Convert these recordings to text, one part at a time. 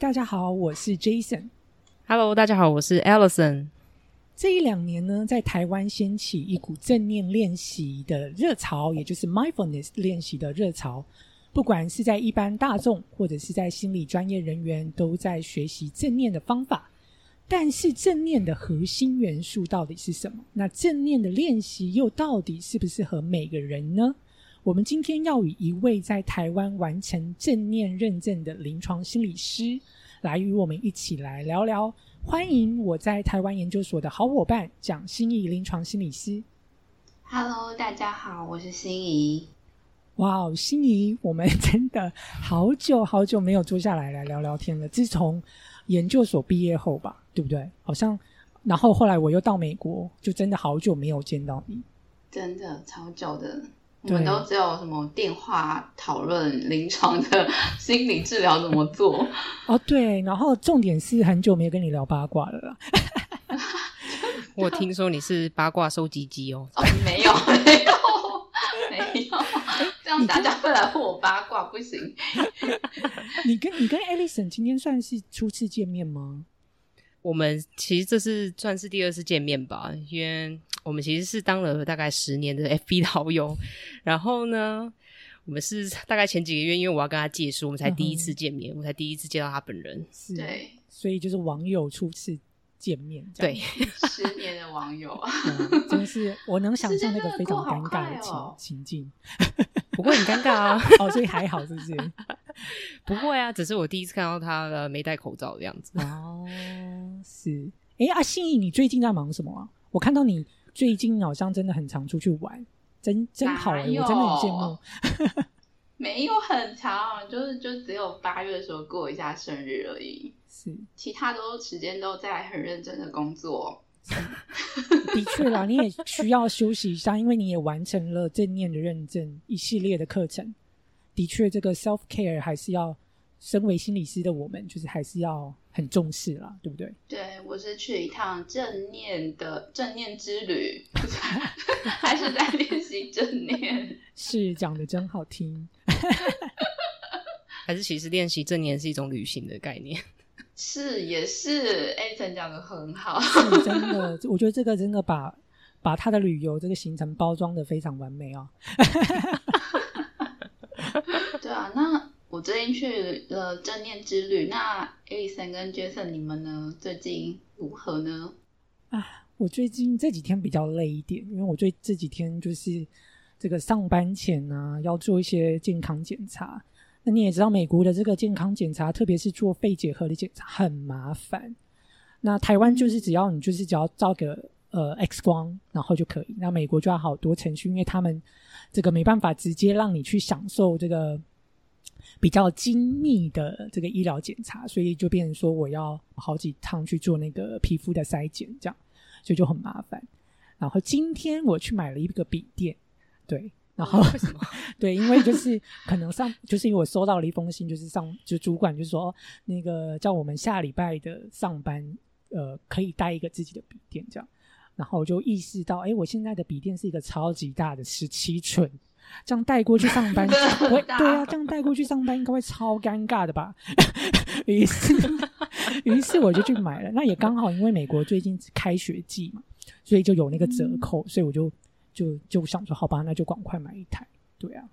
大家好，我是 Jason。Hello，大家好，我是 Allison。这一两年呢，在台湾掀起一股正念练习的热潮，也就是 mindfulness 练习的热潮。不管是在一般大众，或者是在心理专业人员，都在学习正念的方法。但是，正念的核心元素到底是什么？那正念的练习又到底适不适合每个人呢？我们今天要与一位在台湾完成正念认证的临床心理师，来与我们一起来聊聊。欢迎我在台湾研究所的好伙伴蒋心怡临床心理师。Hello，大家好，我是心怡。哇哦，心怡，我们真的好久好久没有坐下来来聊聊天了。自从研究所毕业后吧，对不对？好像，然后后来我又到美国，就真的好久没有见到你。真的超久的，我对们都只有什么电话讨论临床的心理治疗怎么做。哦，对，然后重点是很久没有跟你聊八卦了啦。我听说你是八卦收集机哦。哦，没有，没有，没有，这样大家会来问我八卦，不行。你跟你跟 Alison 今天算是初次见面吗？我们其实这是算是第二次见面吧，因为我们其实是当了大概十年的 FB 的好友，然后呢，我们是大概前几个月，因为我要跟他借书，我们才第一次见面，我才第一次见到他本人。是，对，所以就是网友初次见面，对，十年的网友，嗯真是 我能想象那个非常尴尬的情、哦情境。不会很尴尬啊，哦，所以还好，是不是？不会啊，只是我第一次看到他呃没戴口罩的样子。哦，是。哎，阿信怡，你最近在忙什么啊？我看到你最近好像真的很常出去玩，真真好哎、哪有我真的很羡慕。没有很长，就是就只有八月的时候过一下生日而已，是，其他都时间都在很认真的工作。的确啦，你也需要休息一下，因为你也完成了正念的认证一系列的课程。的确，这个 self care 还是要，身为心理师的我们，就是还是要很重视啦，对不对？对我是去一趟正念的正念之旅，还是在练习正念。是讲的真好听。还是其实练习正念是一种旅行的概念。是也是，A 曾讲的很好。是真的，我觉得这个真的把把他的旅游这个行程包装的非常完美哦。对啊，那我最近去了正念之旅，那 A 森跟 Jason 你们呢？最近如何呢？啊我最近这几天比较累一点，因为我最这几天就是这个上班前呢、要做一些健康检查。那你也知道，美国的这个健康检查，特别是做肺结核的检查，很麻烦。那台湾就是只要你就是只要照个呃 X 光，然后就可以。那美国就要好多程序，因为他们这个没办法直接让你去享受这个比较精密的这个医疗检查，所以就变成说我要好几趟去做那个皮肤的筛检，这样。所以就很麻烦。然后今天我去买了一个笔电，对，然后为什么？对，因为就是可能上，就是因为我收到了一封信，就是上就主管就说那个叫我们下礼拜的上班，呃，可以带一个自己的笔电这样。然后我就意识到，哎，我现在的笔电是一个超级大的十七寸，这样带过去上班，我大对啊，这样带过去上班应该会超尴尬的吧？于是，于是我就去买了。那也刚好，因为美国最近开学季嘛，所以就有那个折扣，所以我就就就想说，好吧，那就赶快买一台。对啊，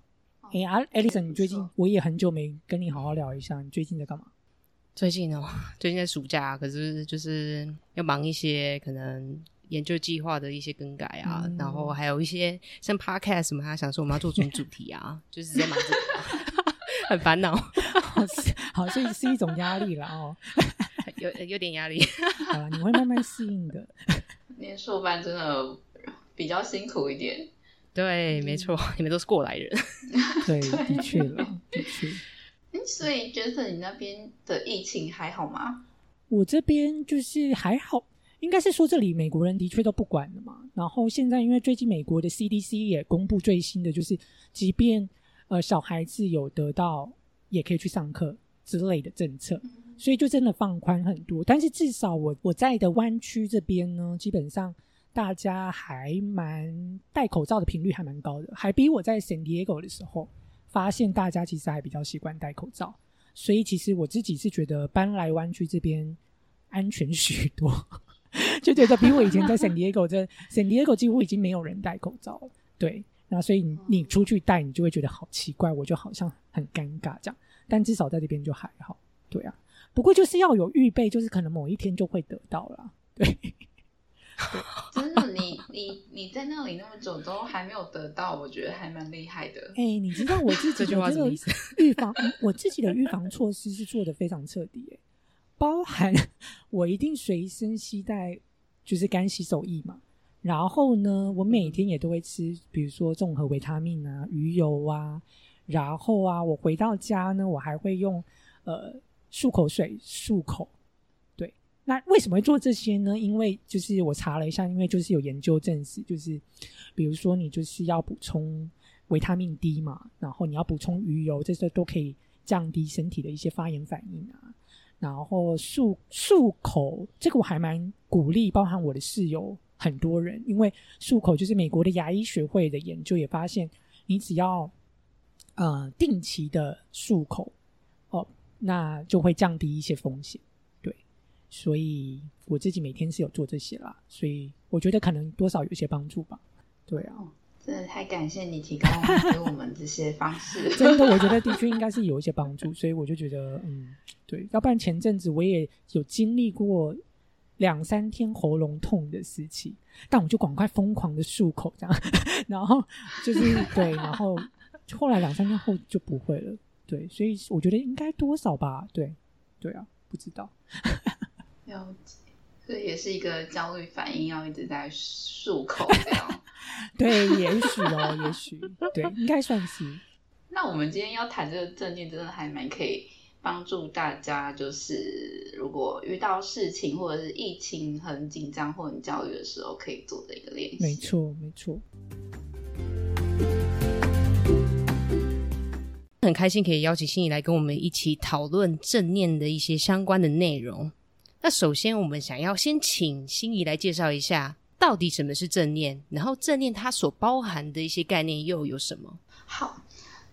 哎呀、a l i s o n 你最近我也很久没跟你好好聊一下，你最近在干嘛？最近哦，最近在暑假，可是就是要忙一些可能研究计划的一些更改啊，嗯然后还有一些像 podcast 什么，他想说我们要做什么主题啊，就是在忙这个啊、很烦恼，好，是好，所以是一种压力了哦。有有点压力。好了，你会慢慢适应的。念硕班真的比较辛苦一点。对，没错，你们都是过来人。对，的确了，的确。嗯，所以 Jason 你那边的疫情还好吗？我这边就是还好，应该是说这里美国人的确都不管了嘛。然后现在因为最近美国的 CDC 也公布最新的，就是即便呃小孩子有得到，也可以去上课之类的政策，所以就真的放宽很多。但是至少我我在的湾区这边呢，基本上大家还蛮戴口罩的频率还蛮高的，还比我在 San Diego 的时候发现大家其实还比较习惯戴口罩。所以其实我自己是觉得搬来湾区这边安全许多，就觉得比我以前在 San Diego 这 San Diego 几乎已经没有人戴口罩了。对，那所以你你出去戴，你就会觉得好奇怪，我就好像很尴尬这样。但至少在这边就还好。对啊，不过就是要有预备，就是可能某一天就会得到了。对。真的，你你你在那里那么久都还没有得到，我觉得还蛮厉害的。哎，你知道我自己的 这个预防，我自己的预防措施是做的非常彻底，哎，包含 我一定随身携带就是干洗手液嘛，然后呢，我每天也都会吃，比如说综合维他命啊、鱼油啊，然后啊，我回到家呢，我还会用呃漱口水漱口。对那为什么会做这些呢？因为就是我查了一下，因为就是有研究证实，就是比如说你就是要补充维他命 D 嘛，然后你要补充鱼油，这些都可以降低身体的一些发炎反应啊。然后漱漱口，这个我还蛮鼓励，包含我的室友很多人，因为漱口就是美国的牙医学会的研究也发现，你只要呃定期的漱口哦，那就会降低一些风险。对所以我自己每天是有做这些啦，所以我觉得可能多少有些帮助吧。对啊，真的太感谢你提供给我们这些方式。真的，我觉得的确应该是有一些帮助，所以我就觉得，嗯，对。要不然前阵子我也有经历过两三天喉咙痛的时期，但我就赶快疯狂的漱口这样，然后就是对，然后后来两三天后就不会了。对，所以我觉得应该多少吧。对，对啊，不知道。了解，这也是一个焦虑反应，要一直在漱口这样。对，也许哦，也许对，应该算是。那我们今天要谈这个正念，真的还蛮可以帮助大家，就是如果遇到事情或者是疫情很紧张或很焦虑的时候，可以做的一个练习。没错，没错。很开心可以邀请心怡来跟我们一起讨论正念的一些相关的内容。那首先，我们想要先请心怡来介绍一下，到底什么是正念，然后正念它所包含的一些概念又有什么？好，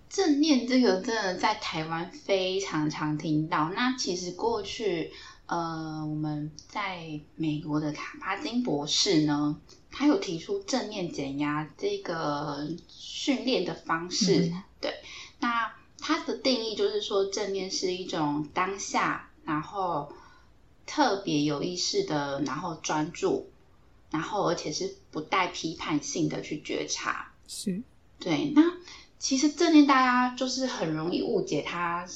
正念这个真的在台湾非常常听到。那其实过去，呃，我们在美国的卡巴金博士呢，他有提出正念减压这个训练的方式。对，那他的定义就是说，正念是一种当下，然后。特别有意识的，然后专注，然后而且是不带批判性的去觉察，是对。那其实正念大家就是很容易误解它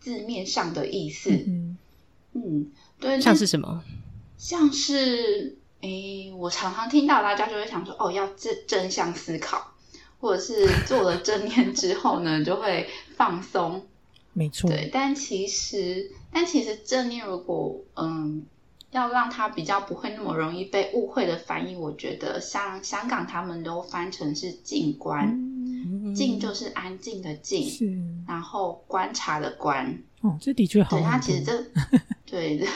字面上的意思，嗯嗯，对，像是什么？像是诶，我常常听到大家就会想说，哦，要正正向思考，或者是做了正念之后呢，就会放松。没错，对，但其实，但其实正念如果嗯，要让它比较不会那么容易被误会的翻译，我觉得像香港他们都翻成是静观，静就是安静的静，然后观察的观，哦，这的确好，对，它其实这 对，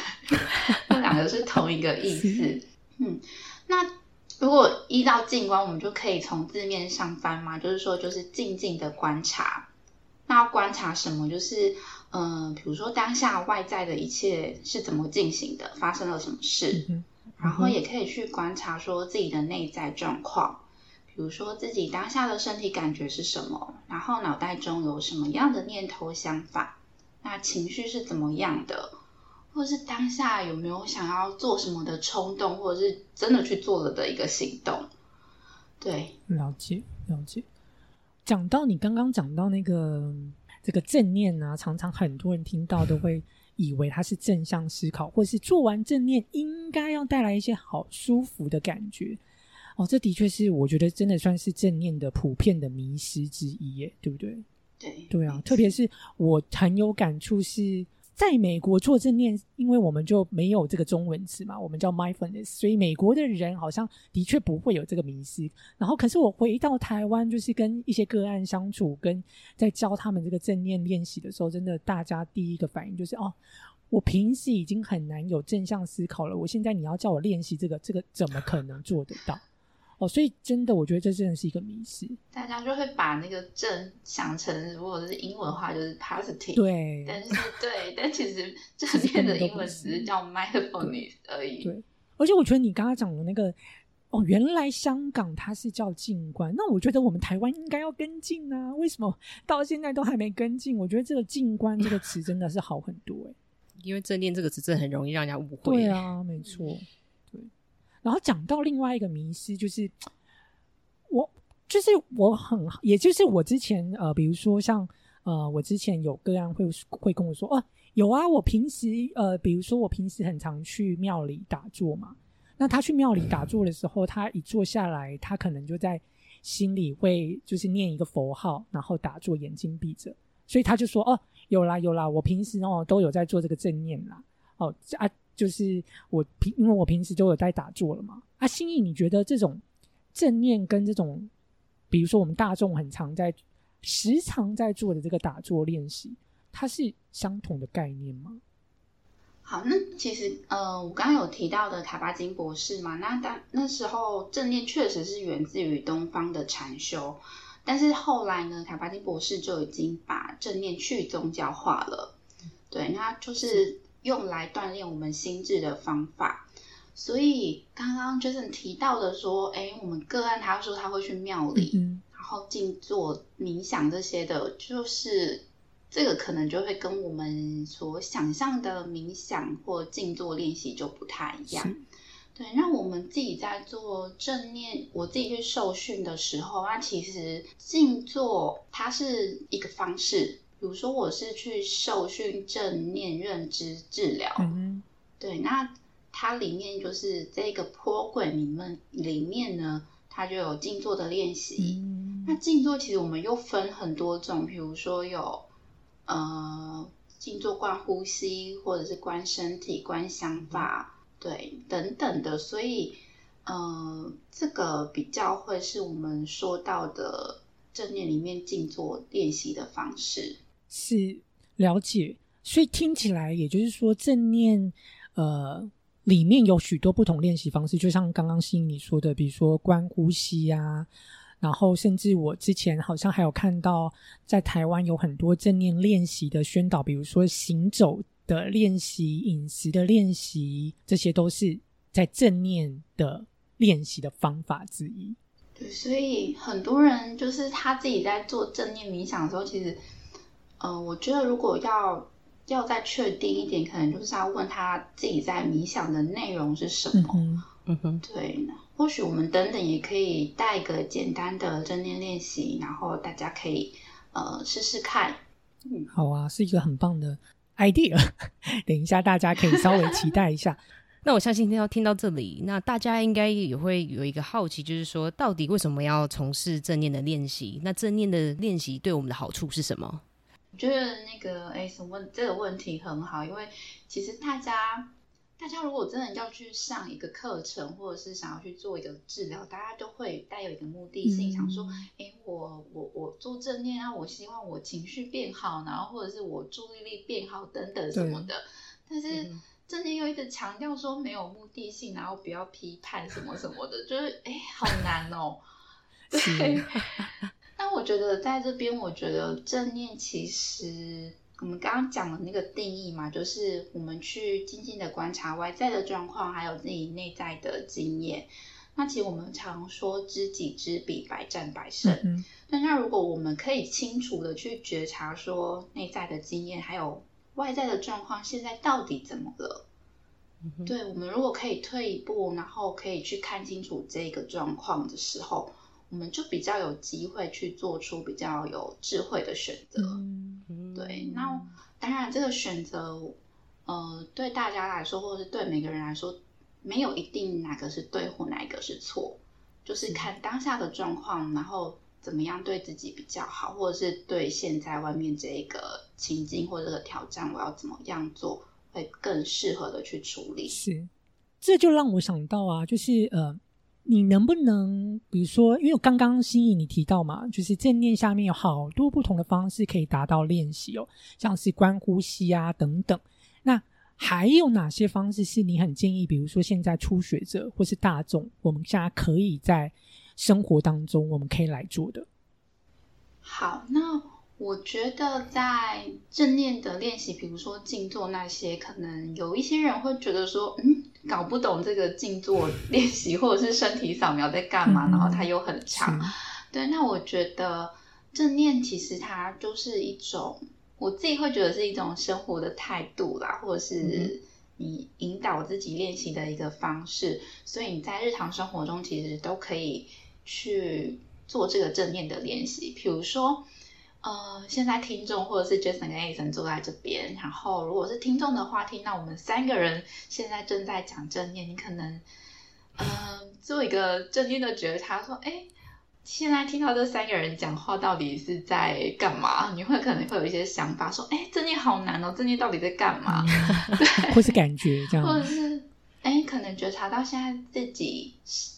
这两个是同一个意思，嗯，那如果依照静观，我们就可以从字面上翻嘛，就是说就是静静的观察。那要观察什么？就是，嗯，比如说当下外在的一切是怎么进行的，发生了什么事，然后也可以去观察说自己的内在状况，比如说自己当下的身体感觉是什么，然后脑袋中有什么样的念头想法，那情绪是怎么样的，或者是当下有没有想要做什么的冲动，或者是真的去做了的一个行动？对，了解，了解。讲到你刚刚讲到那个这个正念啊，常常很多人听到都会以为它是正向思考，或是做完正念应该要带来一些好舒服的感觉。哦，这的确是我觉得真的算是正念的普遍的迷失之一，耶，对不对？对，对啊，特别是我很有感触是。在美国做正念，因为我们就没有这个中文词嘛，我们叫 mindfulness，所以美国的人好像的确不会有这个迷思。然后，可是我回到台湾，就是跟一些个案相处，跟在教他们这个正念练习的时候，真的大家第一个反应就是：哦，我平时已经很难有正向思考了，我现在你要叫我练习这个，这个怎么可能做得到？哦，所以真的，我觉得这真的是一个迷失。大家就会把那个正想成，如果是英文的话，就是 positive。对，但是对，但其实 正面的英文只是叫 mindfulness 而已。对，而且我觉得你刚刚讲的那个，哦，原来香港它是叫静观，那我觉得我们台湾应该要跟进啊？为什么到现在都还没跟进？我觉得这个静观这个词真的是好很多哎，因为正念这个词真的很容易让人家误会。对啊，没错。然后讲到另外一个迷失，就是我就是我很，也就是我之前呃，比如说像呃，我之前有个案会会跟我说，哦，有啊，我平时呃，比如说我平时很常去庙里打坐嘛，那他去庙里打坐的时候，他一坐下来，他可能就在心里会就是念一个佛号，然后打坐，眼睛闭着，所以他就说，哦，有啦有啦，我平时哦都有在做这个正念啦，哦啊。就是我平，因为我平时都有在打坐了嘛。啊，心意，你觉得这种正念跟这种，比如说我们大众很常在、时常在做的这个打坐练习，它是相同的概念吗？好，那其实呃，我刚刚有提到的卡巴金博士嘛，那当那时候正念确实是源自于东方的禅修，但是后来呢，卡巴金博士就已经把正念去宗教化了。对，那就是。用来锻炼我们心智的方法，所以刚刚 Jason 提到的说，哎，我们个案他说他会去庙里，然后静坐冥想这些的，就是这个可能就会跟我们所想象的冥想或静坐练习就不太一样。对，那我们自己在做正念，我自己去受训的时候，那其实静坐它是一个方式。比如说，我是去受训正念认知治疗，对，那它里面就是这个 program 里面里面呢，它就有静坐的练习。那静坐其实我们又分很多种，比如说有呃静坐观呼吸，或者是观身体、观想法，对，等等的。所以，呃，这个比较会是我们说到的正念里面静坐练习的方式。是了解，所以听起来，也就是说，正念呃里面有许多不同练习方式，就像刚刚心你说的，比如说观呼吸啊，然后甚至我之前好像还有看到，在台湾有很多正念练习的宣导，比如说行走的练习、饮食的练习，这些都是在正念的练习的方法之一。对，所以很多人就是他自己在做正念冥想的时候，其实。嗯，我觉得如果要要再确定一点，可能就是要问他自己在冥想的内容是什么。嗯哼，对。或许我们等等也可以带个简单的正念练习，然后大家可以呃试试看。嗯，好啊，是一个很棒的 idea。等一下大家可以稍微期待一下。那我相信听到听到这里，那大家应该也会有一个好奇，就是说到底为什么要从事正念的练习？那正念的练习对我们的好处是什么？我觉得那个哎，什么这个问题很好，因为其实大家，大家如果真的要去上一个课程，或者是想要去做一个治疗，大家都会带有一个目的性，想说，哎，我我我做正念啊，我希望我情绪变好，然后或者是我注意力变好等等什么的。但是正念又一直强调说没有目的性，然后不要批判什么什么的，就是哎，好难哦。对。那我觉得在这边，我觉得正念其实我们刚刚讲的那个定义嘛，就是我们去静静的观察外在的状况，还有自己内在的经验。那其实我们常说知己知彼，百战百胜。那那如果我们可以清楚的去觉察说内在的经验，还有外在的状况，现在到底怎么了？对我们如果可以退一步，然后可以去看清楚这个状况的时候。我们就比较有机会去做出比较有智慧的选择，对。那当然，这个选择，呃，对大家来说，或者是对每个人来说，没有一定哪个是对或哪一个是错，就是看当下的状况，然后怎么样对自己比较好，或者是对现在外面这个情境或者这个挑战，我要怎么样做会更适合的去处理。是，这就让我想到啊，就是呃。你能不能，比如说，因为刚刚心怡你提到嘛，就是正念下面有好多不同的方式可以达到练习哦，像是观呼吸啊等等。那还有哪些方式是你很建议？比如说现在初学者或是大众，我们现在可以在生活当中我们可以来做的。好，那我觉得在正念的练习，比如说静坐那些，可能有一些人会觉得说，嗯，搞不懂这个静坐练习或者是身体扫描在干嘛，然后它又很长。对，那我觉得正念其实它就是一种。我自己会觉得是一种生活的态度啦，或者是你引导自己练习的一个方式，所以你在日常生活中其实都可以去做这个正念的练习。比如说，呃，现在听众或者是 Jason 跟 Ason 坐在这边，然后如果是听众的话，听到我们三个人现在正在讲正念，你可能，嗯，做一个正念的觉察，说，哎。现在听到这三个人讲话，到底是在干嘛？你会可能会有一些想法，说：“哎，正念好难哦，正念到底在干嘛？”对，或是感觉这样，或者是哎，可能觉察到现在自己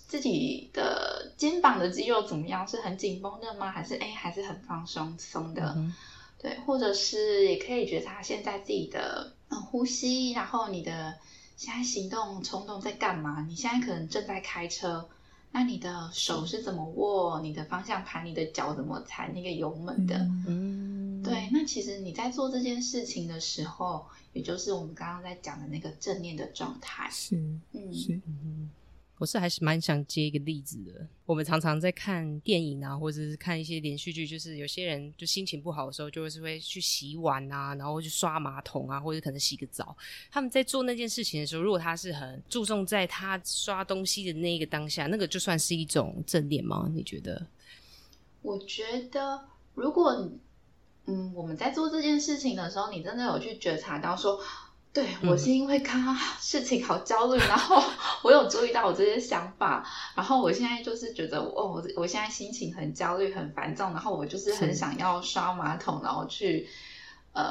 自己的肩膀的肌肉怎么样？是很紧绷的吗？还是哎，还是很放松松的？对，或者是也可以觉察现在自己的嗯呼吸，然后你的现在行动冲动在干嘛？你现在可能正在开车。那你的手是怎么握？你的方向盘，你的脚怎么踩那个油门的？嗯，对。那其实你在做这件事情的时候，也就是我们刚刚在讲的那个正念的状态。是，嗯，是，嗯。我是还是蛮想接一个例子的。我们常常在看电影啊，或者是看一些连续剧，就是有些人就心情不好的时候，就会是会去洗碗啊，然后去刷马桶啊，或者可能洗个澡。他们在做那件事情的时候，如果他是很注重在他刷东西的那个当下，那个就算是一种正念吗？你觉得？我觉得，如果嗯，我们在做这件事情的时候，你真的有去觉察到说。对，我是因为刚刚 事情好焦虑，然后 我有注意到我这些想法，然后我现在就是觉得，哦，我我现在心情很焦虑、很烦躁，然后我就是很想要刷马桶，然后去，呃，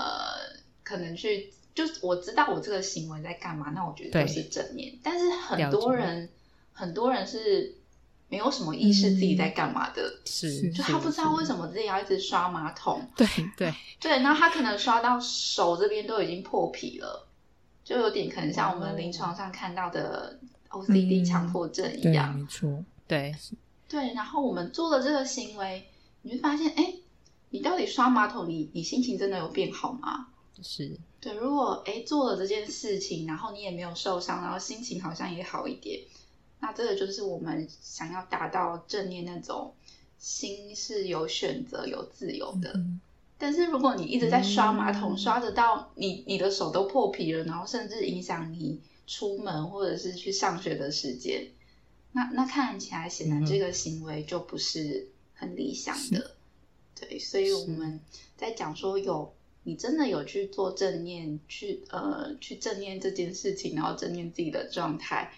可能去，就是我知道我这个行为在干嘛，那我觉得就是正念。但是很多人，很多人是没有什么意识自己在干嘛的，是，就他不知道为什么自己要一直刷马桶，对对 对，那他可能刷到手这边都已经破皮了。就有点可能像我们临床上看到的 OCD 强迫症一样，没错，对，对。然后我们做了这个行为，你会发现，哎，你到底刷马桶，你你心情真的有变好吗？是，对。如果哎做了这件事情，然后你也没有受伤，然后心情好像也好一点，那这个就是我们想要达到正念那种心是有选择、有自由的。但是如果你一直在刷马桶，刷得到你你的手都破皮了，然后甚至影响你出门或者是去上学的时间，那那看起来显然这个行为就不是很理想的。对，所以我们在讲说有你真的有去做正念，去呃去正念这件事情，然后正念自己的状态，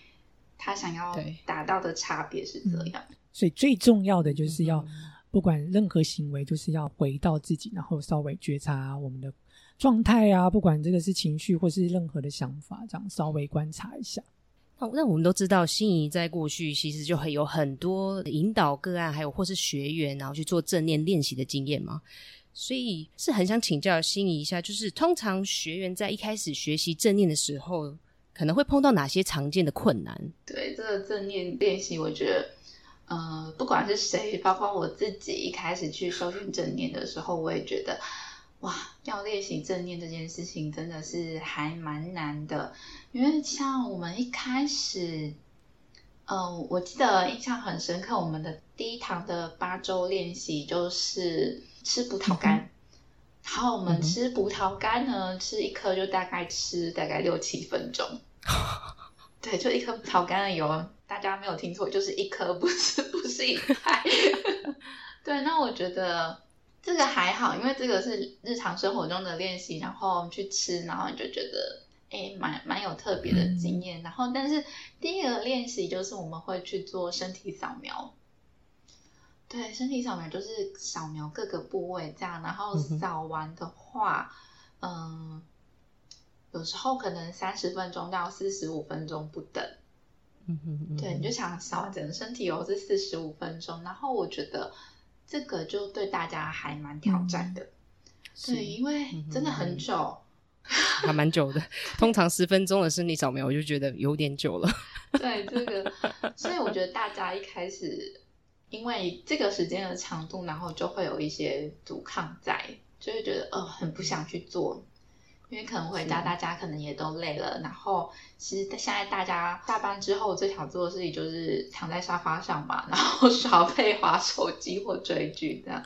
他想要达到的差别是这样。所以最重要的就是要。不管任何行为，就是要回到自己，然后稍微觉察我们的状态啊。不管这个是情绪或是任何的想法，这样稍微观察一下。哦，那我们都知道，心仪在过去其实就很有很多引导个案，还有或是学员，然后去做正念练习的经验嘛。所以是很想请教心仪一下，就是通常学员在一开始学习正念的时候，可能会碰到哪些常见的困难？对这个正念练习，我觉得。呃，不管是谁，包括我自己，一开始去搜寻正念的时候，我也觉得，哇，要练习正念这件事情真的是还蛮难的。因为像我们一开始，呃，我记得印象很深刻，我们的第一堂的八周练习就是吃葡萄干。然后我们吃葡萄干呢，吃一颗就大概吃大概六七分钟。对，就一颗葡萄干的油。大家没有听错，就是一颗，不是不是一块。对，那我觉得这个还好，因为这个是日常生活中的练习，然后去吃，然后你就觉得哎，蛮蛮有特别的经验。然后，但是第一个练习就是我们会去做身体扫描。对，身体扫描就是扫描各个部位，这样，然后扫完的话，嗯，有时候可能三十分钟到四十五分钟不等。对，你就想扫完整个身体哦，是四十五分钟。然后我觉得这个就对大家还蛮挑战的，对，因为真的很久。还蛮久的。通常十分钟的身体扫描，我就觉得有点久了。对这个，所以我觉得大家一开始因为这个时间的长度，然后就会有一些阻抗在，就会觉得呃很不想去做。因为可能回家，大家可能也都累了。然后，其实现在大家下班之后最想做的事情就是躺在沙发上嘛，然后 耍废、划手机或追剧这样。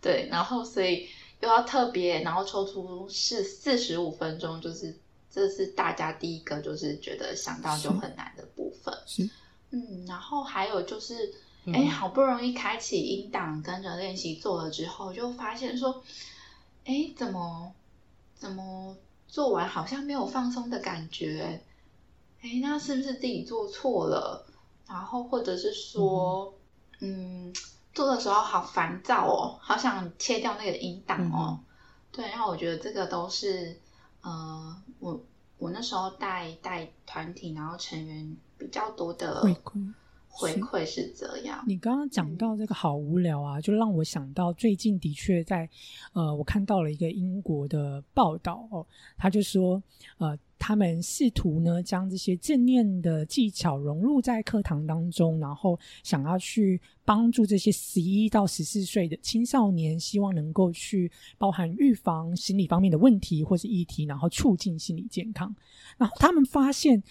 对，然后所以又要特别，然后抽出四四十五分钟，就是这是大家第一个就是觉得想到就很难的部分。是，嗯，然后还有就是，哎，好不容易开启音档跟着练习做了之后，就发现说，哎，怎么？怎么做完好像没有放松的感觉？哎，那是不是自己做错了？然后或者是说，嗯，做的时候好烦躁哦，好想切掉那个音档哦。对，然后我觉得这个都是，呃，我我那时候带带团体，然后成员比较多的回馈。是这样。你刚刚讲到这个好无聊啊，就让我想到最近的确在，呃，我看到了一个英国的报道哦，他就说，呃，他们试图呢将这些正念的技巧融入在课堂当中，然后想要去帮助这些十一到十四岁的青少年，希望能够去包含预防心理方面的问题或是议题，然后促进心理健康。然后他们发现。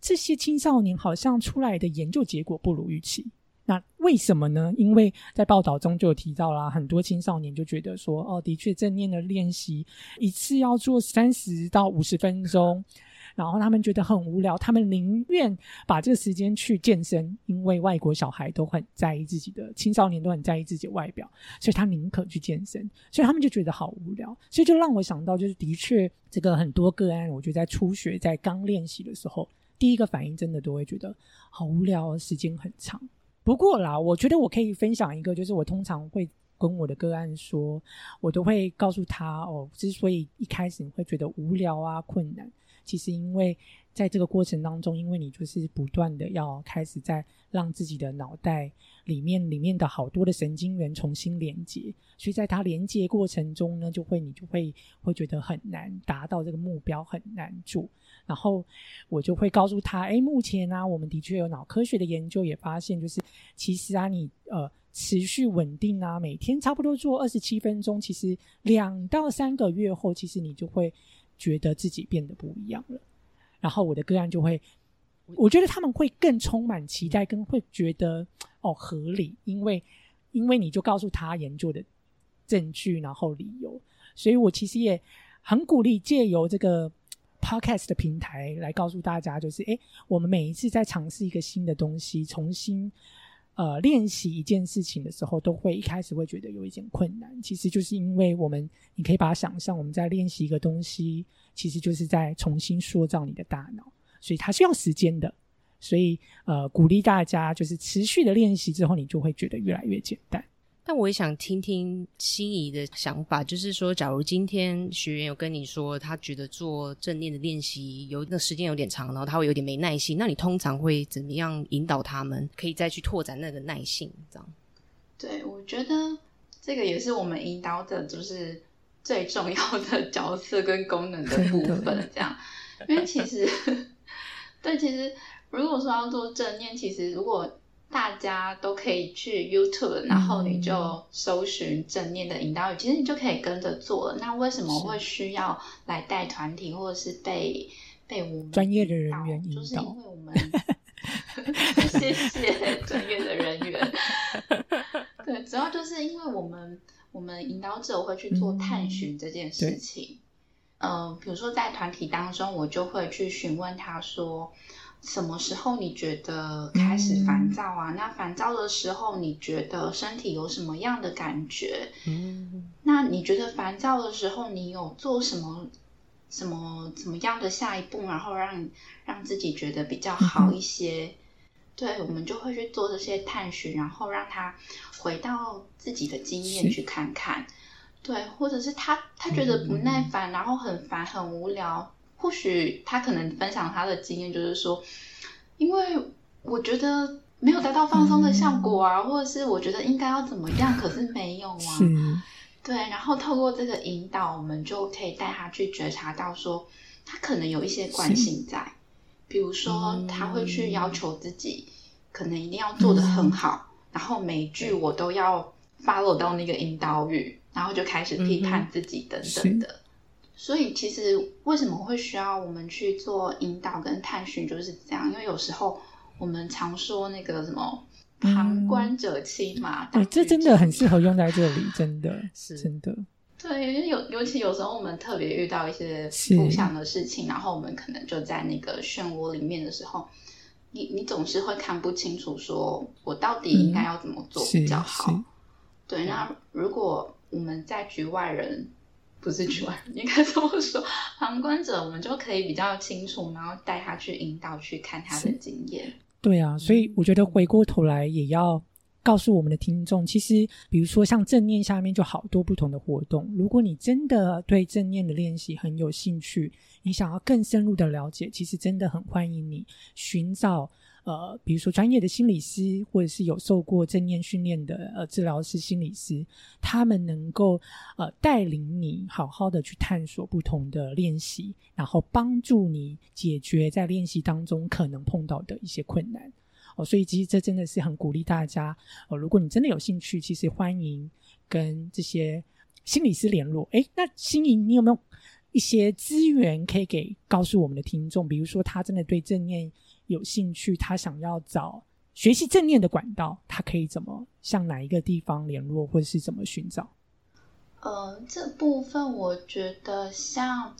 这些青少年好像出来的研究结果不如预期，那为什么呢？因为在报道中就有提到啦，很多青少年就觉得说，哦，的确正念的练习一次要做三十到五十分钟，然后他们觉得很无聊，他们宁愿把这个时间去健身，因为外国小孩都很在意自己的青少年都很在意自己的外表，所以他宁可去健身，所以他们就觉得好无聊，所以就让我想到，就是的确这个很多个案，我觉得在初学在刚练习的时候。第一个反应真的都会觉得好无聊，时间很长。不过啦，我觉得我可以分享一个，就是我通常会跟我的个案说，我都会告诉他哦，之所以一开始你会觉得无聊啊、困难，其实因为在这个过程当中，因为你就是不断的要开始在让自己的脑袋里面里面的好多的神经元重新连接，所以在它连接过程中呢，就会你就会会觉得很难达到这个目标，很难做。然后我就会告诉他，哎，目前呢，我们的确有脑科学的研究也发现，就是其实啊，你呃持续稳定啊，每天差不多做二十七分钟，其实两到三个月后，其实你就会觉得自己变得不一样了。然后我的个案就会，我觉得他们会更充满期待，跟会觉得哦合理，因为因为你就告诉他研究的证据，然后理由，所以我其实也很鼓励借由这个。Podcast 的平台来告诉大家，就是哎，我们每一次在尝试一个新的东西，重新呃练习一件事情的时候，都会一开始会觉得有一点困难。其实就是因为我们，你可以把它想象，我们在练习一个东西，其实就是在重新塑造你的大脑，所以它是要时间的。所以呃，鼓励大家就是持续的练习之后，你就会觉得越来越简单。但我也想听听心仪的想法，就是说，假如今天学员有跟你说，他觉得做正念的练习有那时间有点长，然后他会有点没耐心，那你通常会怎么样引导他们，可以再去拓展那个耐性？这样？对，我觉得这个也是我们引导者就是最重要的角色跟功能的部分。这样，因为其实，对，其实如果说要做正念，其实如果大家都可以去 YouTube，然后你就搜寻正念的引导语，其实你就可以跟着做了。那为什么会需要来带团体，或者是被被我们专业的人员引导？就是因为我们 谢谢专业的人员。对，主要就是因为我们我们引导者会去做探寻这件事情。嗯，比如说在团体当中，我就会去询问他说。什么时候你觉得开始烦躁啊？那烦躁的时候，你觉得身体有什么样的感觉？嗯，那你觉得烦躁的时候，你有做什么什么怎么样的下一步，然后让让自己觉得比较好一些？对，我们就会去做这些探寻，然后让他回到自己的经验去看看。对，或者是他他觉得不耐烦，然后很烦很无聊。或许他可能分享他的经验，就是说，因为我觉得没有达到放松的效果啊，或者是我觉得应该要怎么样，可是没有啊。对，然后透过这个引导，我们就可以带他去觉察到说，他可能有一些惯性在，比如说他会去要求自己，可能一定要做的很好，然后每一句我都要 follow 到那个引导语，然后就开始批判自己等等的。所以其实为什么会需要我们去做引导跟探寻，就是这样，因为有时候我们常说那个什么。旁观者清嘛，对，这真的很适合用在这里，真的 是真的。对，有尤其有时候我们特别遇到一些不想的事情，然后我们可能就在那个漩涡里面的时候，你你总是会看不清楚，说我到底应该要怎么做比较好。对，那如果我们在局外人，不是局外人，应该这么说，旁观者，我们就可以比较清楚，然后带他去引导，去看他的经验。对啊，所以我觉得回过头来也要告诉我们的听众，其实比如说像正念下面就好多不同的活动。如果你真的对正念的练习很有兴趣，你想要更深入的了解，其实真的很欢迎你寻找。呃，比如说专业的心理师，或者是有受过正念训练的呃治疗师、心理师，他们能够呃带领你好好的去探索不同的练习，然后帮助你解决在练习当中可能碰到的一些困难。哦，所以其实这真的是很鼓励大家哦，如果你真的有兴趣，其实欢迎跟这些心理师联络。诶，那心颖，你有没有一些资源可以给告诉我们的听众？比如说他真的对正念。有兴趣，他想要找学习正念的管道，他可以怎么向哪一个地方联络，或者是怎么寻找？呃，这部分我觉得像，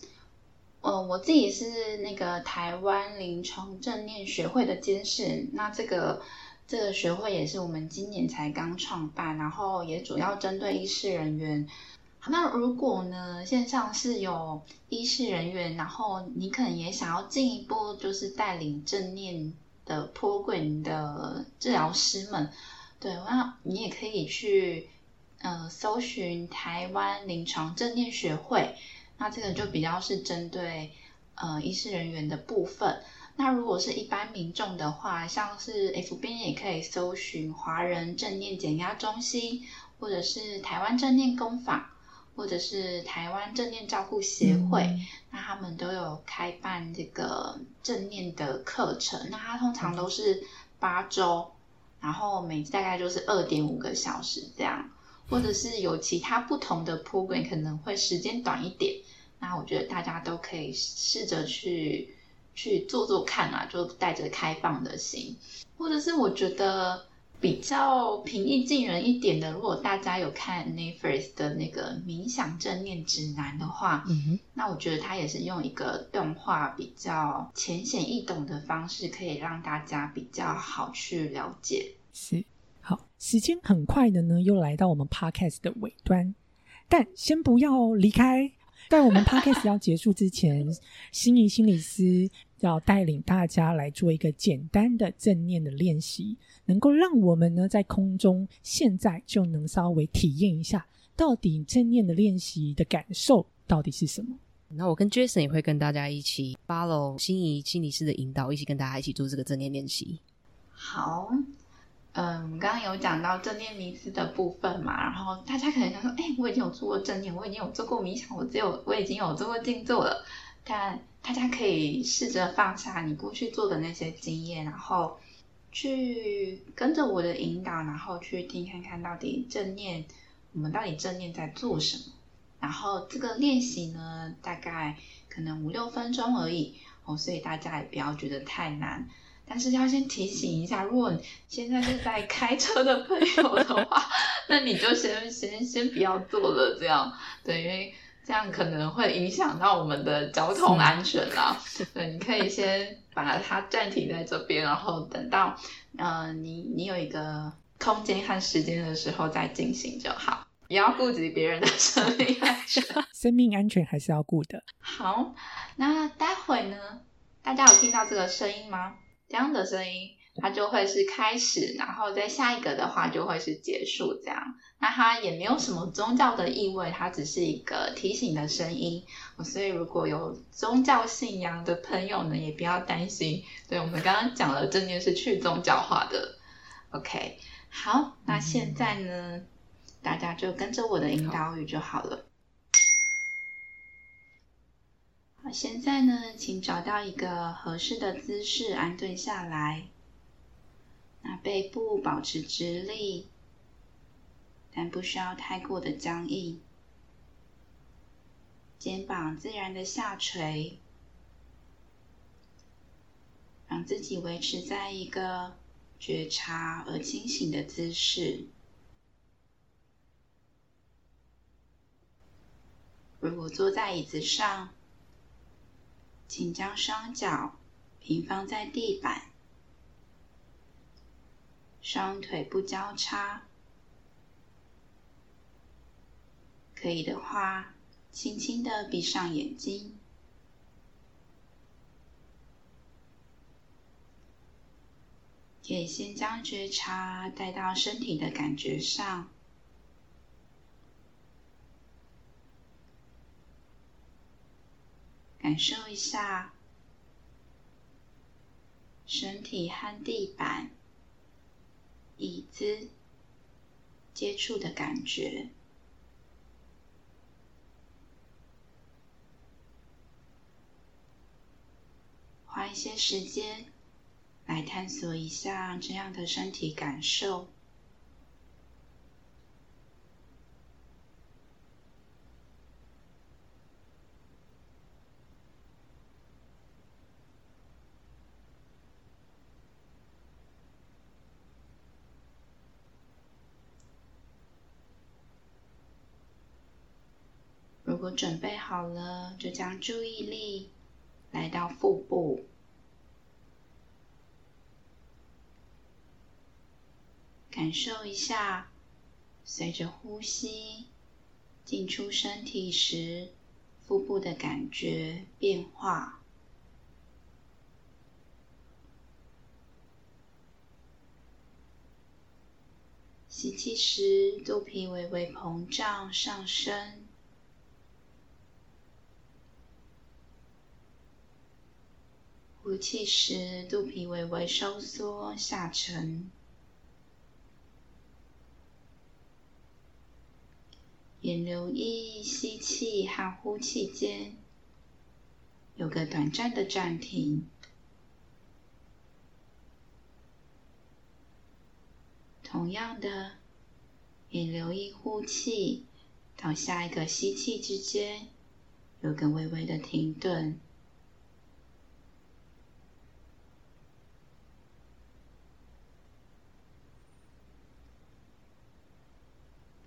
呃，我自己是那个台湾临床正念学会的监事，那这个这个学会也是我们今年才刚创办，然后也主要针对医师人员。那如果呢，线上是有医师人员，然后你可能也想要进一步，就是带领正念的破鬼的治疗师们，对，那你也可以去呃搜寻台湾临床正念学会，那这个就比较是针对呃医师人员的部分。那如果是一般民众的话，像是 FB 也可以搜寻华人正念减压中心，或者是台湾正念工坊。或者是台湾正念照护协会，那他们都有开办这个正念的课程。那它通常都是八周，然后每大概就是二点五个小时这样。或者是有其他不同的 program，可能会时间短一点。那我觉得大家都可以试着去去做做看啊，就带着开放的心。或者是我觉得。比较平易近人一点的，如果大家有看 Netflix 的那个冥想正念指南的话，嗯那我觉得它也是用一个动画比较浅显易懂的方式，可以让大家比较好去了解。是，好，时间很快的呢，又来到我们 Podcast 的尾端，但先不要离开，在我们 Podcast 要结束之前，心仪心理师。要带领大家来做一个简单的正念的练习，能够让我们呢在空中现在就能稍微体验一下，到底正念的练习的感受到底是什么。那我跟 Jason 也会跟大家一起 follow 心仪心理师的引导，一起跟大家一起做这个正念练习。好，嗯，刚刚有讲到正念迷思的部分嘛，然后大家可能想说，哎，我已经有做过正念，我已经有做过冥想，我只有我已经有做过静坐了，但大家可以试着放下你过去做的那些经验，然后去跟着我的引导，然后去听看看到底正念，我们到底正念在做什么。然后这个练习呢，大概可能五六分钟而已哦，所以大家也不要觉得太难。但是要先提醒一下，如果你现在是在开车的朋友的话，那你就先先先不要做了，这样对，因为。这样可能会影响到我们的交通安全啦。对，你可以先把它暂停在这边，然后等到呃你你有一个空间和时间的时候再进行就好。也要顾及别人的生命安全，生命安全还是要顾的。好，那待会呢？大家有听到这个声音吗？这样的声音。它就会是开始，然后在下一个的话就会是结束，这样。那它也没有什么宗教的意味，它只是一个提醒的声音。所以如果有宗教信仰的朋友呢，也不要担心。对我们刚刚讲了，正念是去宗教化的。OK，好，那现在呢，大家就跟着我的引导语就好了。好，现在呢，请找到一个合适的姿势安顿下来。那背部保持直立，但不需要太过的僵硬。肩膀自然的下垂，让自己维持在一个觉察而清醒的姿势。如果坐在椅子上，请将双脚平放在地板，双腿不交叉。可以的话。轻轻的闭上眼睛，可以先将觉察带到身体的感觉上，感受一下身体和地板、椅子接触的感觉。花一些时间来探索一下这样的身体感受。如果准备好了，就将注意力。来到腹部，感受一下随着呼吸进出身体时腹部的感觉变化。吸气时，肚皮微微膨胀上升。呼气时，肚皮微微收缩下沉，也留意吸气和呼气间有个短暂的暂停。同样的，也留意呼气到下一个吸气之间有个微微的停顿。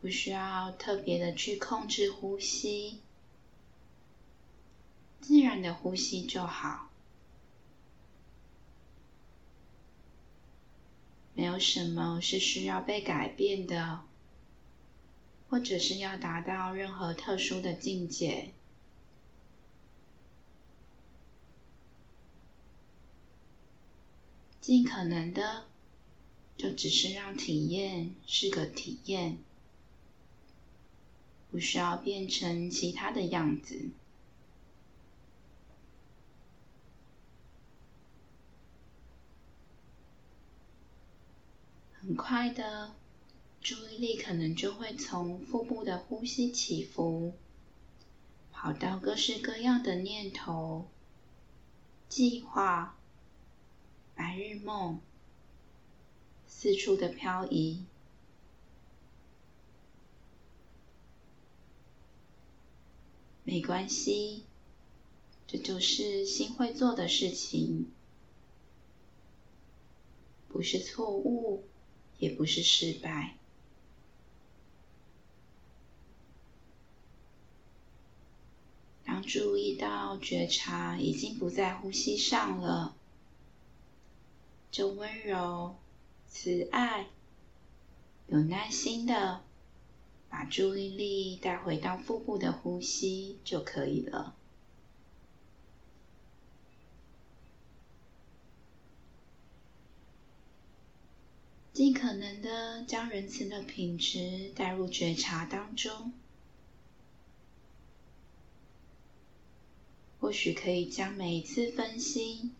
不需要特别的去控制呼吸，自然的呼吸就好。没有什么是需要被改变的，或者是要达到任何特殊的境界。尽可能的，就只是让体验是个体验。不需要变成其他的样子。很快的，注意力可能就会从腹部的呼吸起伏，跑到各式各样的念头、计划、白日梦，四处的漂移。没关系，这就是心会做的事情，不是错误，也不是失败。当注意到觉察已经不在呼吸上了，就温柔、慈爱、有耐心的。把注意力带回到腹部的呼吸就可以了。尽可能的将仁慈的品质带入觉察当中，或许可以将每一次分心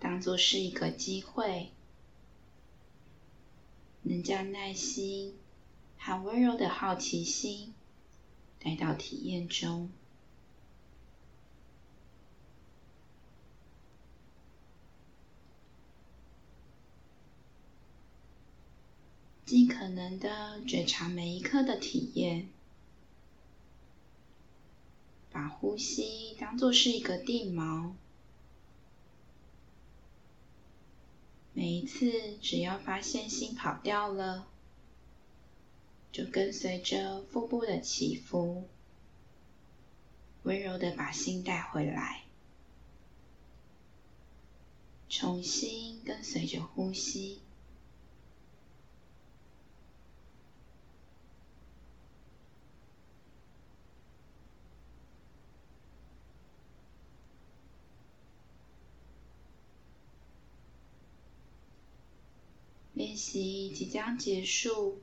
当做是一个机会，能将耐心。和温柔的好奇心带到体验中。尽可能的觉察每一刻的体验，把呼吸当做是一个定锚。每一次只要发现心跑掉了，就跟随着腹部的起伏，温柔的把心带回来，重新跟随着呼吸。练习即将结束，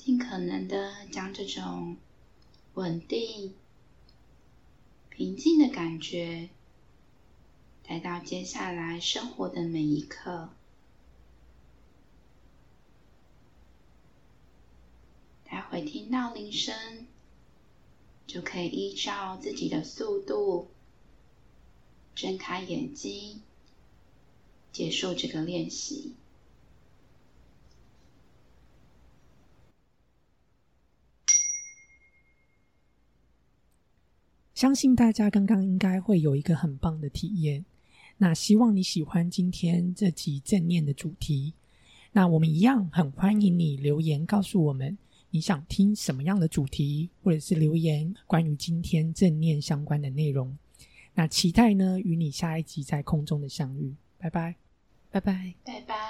尽可能的将这种稳定、平静的感觉带到接下来生活的每一刻。待会听到铃声，就可以依照自己的速度睁开眼睛。结束这个练习。相信大家刚刚应该会有一个很棒的体验。那希望你喜欢今天这集正念的主题。那我们一样很欢迎你留言告诉我们你想听什么样的主题，或者是留言关于今天正念相关的内容。那期待呢与你下一集在空中的相遇。拜拜。拜拜，拜拜。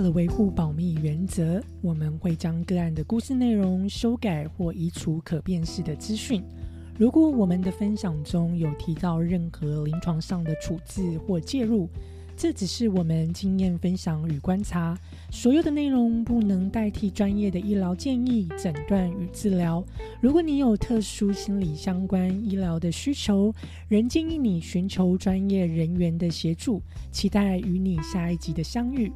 为了维护保密原则，我们会将个案的故事内容修改或移除可辨识的资讯。如果我们的分享中有提到任何临床上的处置或介入，这只是我们经验分享与观察，所有的内容不能代替专业的医疗建议、诊断与治疗。如果你有特殊心理相关医疗的需求，仍建议你寻求专业人员的协助。期待与你下一集的相遇。